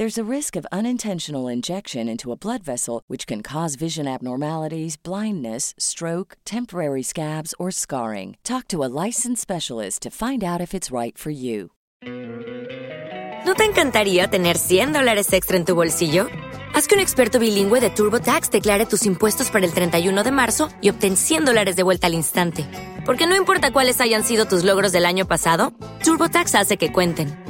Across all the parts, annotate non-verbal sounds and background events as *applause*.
There's a risk of unintentional injection into a blood vessel, which can cause vision abnormalities, blindness, stroke, temporary scabs, or scarring. Talk to a licensed specialist to find out if it's right for you. ¿No te encantaría tener 100 dólares extra en tu bolsillo? Haz que un experto bilingüe de TurboTax declare tus impuestos para el 31 de marzo y obtén 100 dólares de vuelta al instante. Porque no importa cuáles hayan sido tus logros del año pasado, TurboTax hace que cuenten.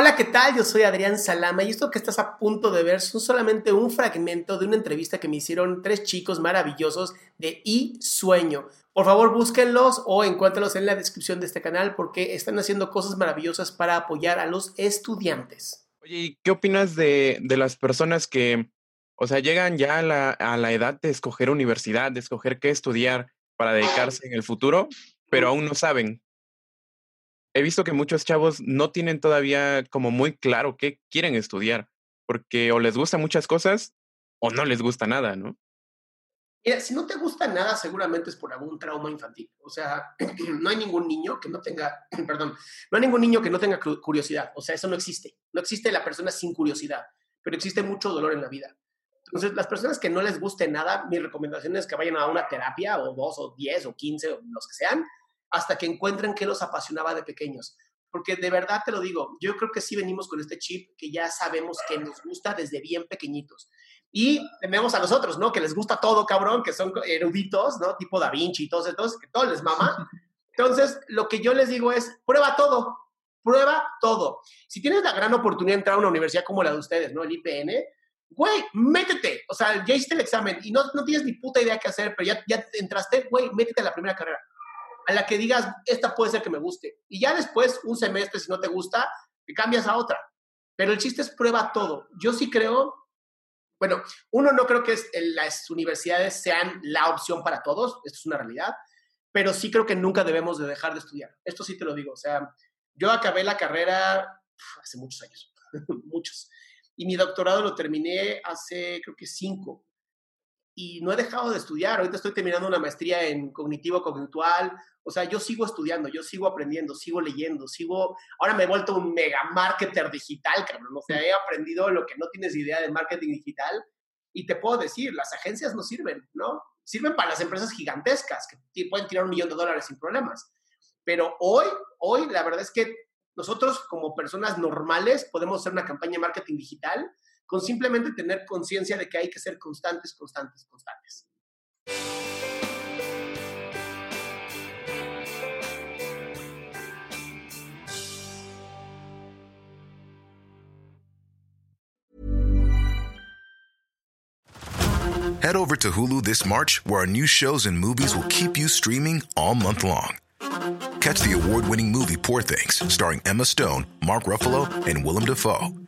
Hola, ¿qué tal? Yo soy Adrián Salama y esto que estás a punto de ver son solamente un fragmento de una entrevista que me hicieron tres chicos maravillosos de I Sueño. Por favor, búsquenlos o encuéntralos en la descripción de este canal porque están haciendo cosas maravillosas para apoyar a los estudiantes. Oye, ¿y qué opinas de, de las personas que, o sea, llegan ya a la, a la edad de escoger universidad, de escoger qué estudiar para dedicarse en el futuro, pero aún no saben? He visto que muchos chavos no tienen todavía como muy claro qué quieren estudiar, porque o les gustan muchas cosas o no les gusta nada, ¿no? Mira, si no te gusta nada, seguramente es por algún trauma infantil. O sea, *clears throat* no hay ningún niño que no tenga, *clears throat* perdón, no hay ningún niño que no tenga curiosidad. O sea, eso no existe. No existe la persona sin curiosidad, pero existe mucho dolor en la vida. Entonces, las personas que no les guste nada, mi recomendación es que vayan a una terapia o dos o diez o quince o los que sean, hasta que encuentren qué los apasionaba de pequeños. Porque de verdad te lo digo, yo creo que sí venimos con este chip que ya sabemos que nos gusta desde bien pequeñitos. Y tenemos a nosotros, ¿no? Que les gusta todo, cabrón, que son eruditos, ¿no? Tipo Da Vinci y todos estos, que todo les mama. *laughs* Entonces, lo que yo les digo es, prueba todo, prueba todo. Si tienes la gran oportunidad de entrar a una universidad como la de ustedes, ¿no? El IPN, güey, métete. O sea, ya hiciste el examen y no, no tienes ni puta idea qué hacer, pero ya, ya entraste, güey, métete a la primera carrera a la que digas, esta puede ser que me guste. Y ya después, un semestre, si no te gusta, te cambias a otra. Pero el chiste es prueba todo. Yo sí creo, bueno, uno no creo que las universidades sean la opción para todos, esto es una realidad, pero sí creo que nunca debemos de dejar de estudiar. Esto sí te lo digo, o sea, yo acabé la carrera hace muchos años, *laughs* muchos, y mi doctorado lo terminé hace creo que cinco, y no he dejado de estudiar. Ahorita estoy terminando una maestría en cognitivo cognitual. O sea, yo sigo estudiando, yo sigo aprendiendo, sigo leyendo, sigo. Ahora me he vuelto un mega marketer digital, cabrón. O sea, he aprendido lo que no tienes idea de marketing digital. Y te puedo decir, las agencias no sirven, ¿no? Sirven para las empresas gigantescas que pueden tirar un millón de dólares sin problemas. Pero hoy, hoy, la verdad es que nosotros como personas normales podemos hacer una campaña de marketing digital con simplemente tener conciencia de que hay que ser constantes, constantes, constantes. Head over to Hulu this March, where our new shows and movies will keep you streaming all month long. Catch the award-winning movie Poor Things, starring Emma Stone, Mark Ruffalo, and Willem Dafoe.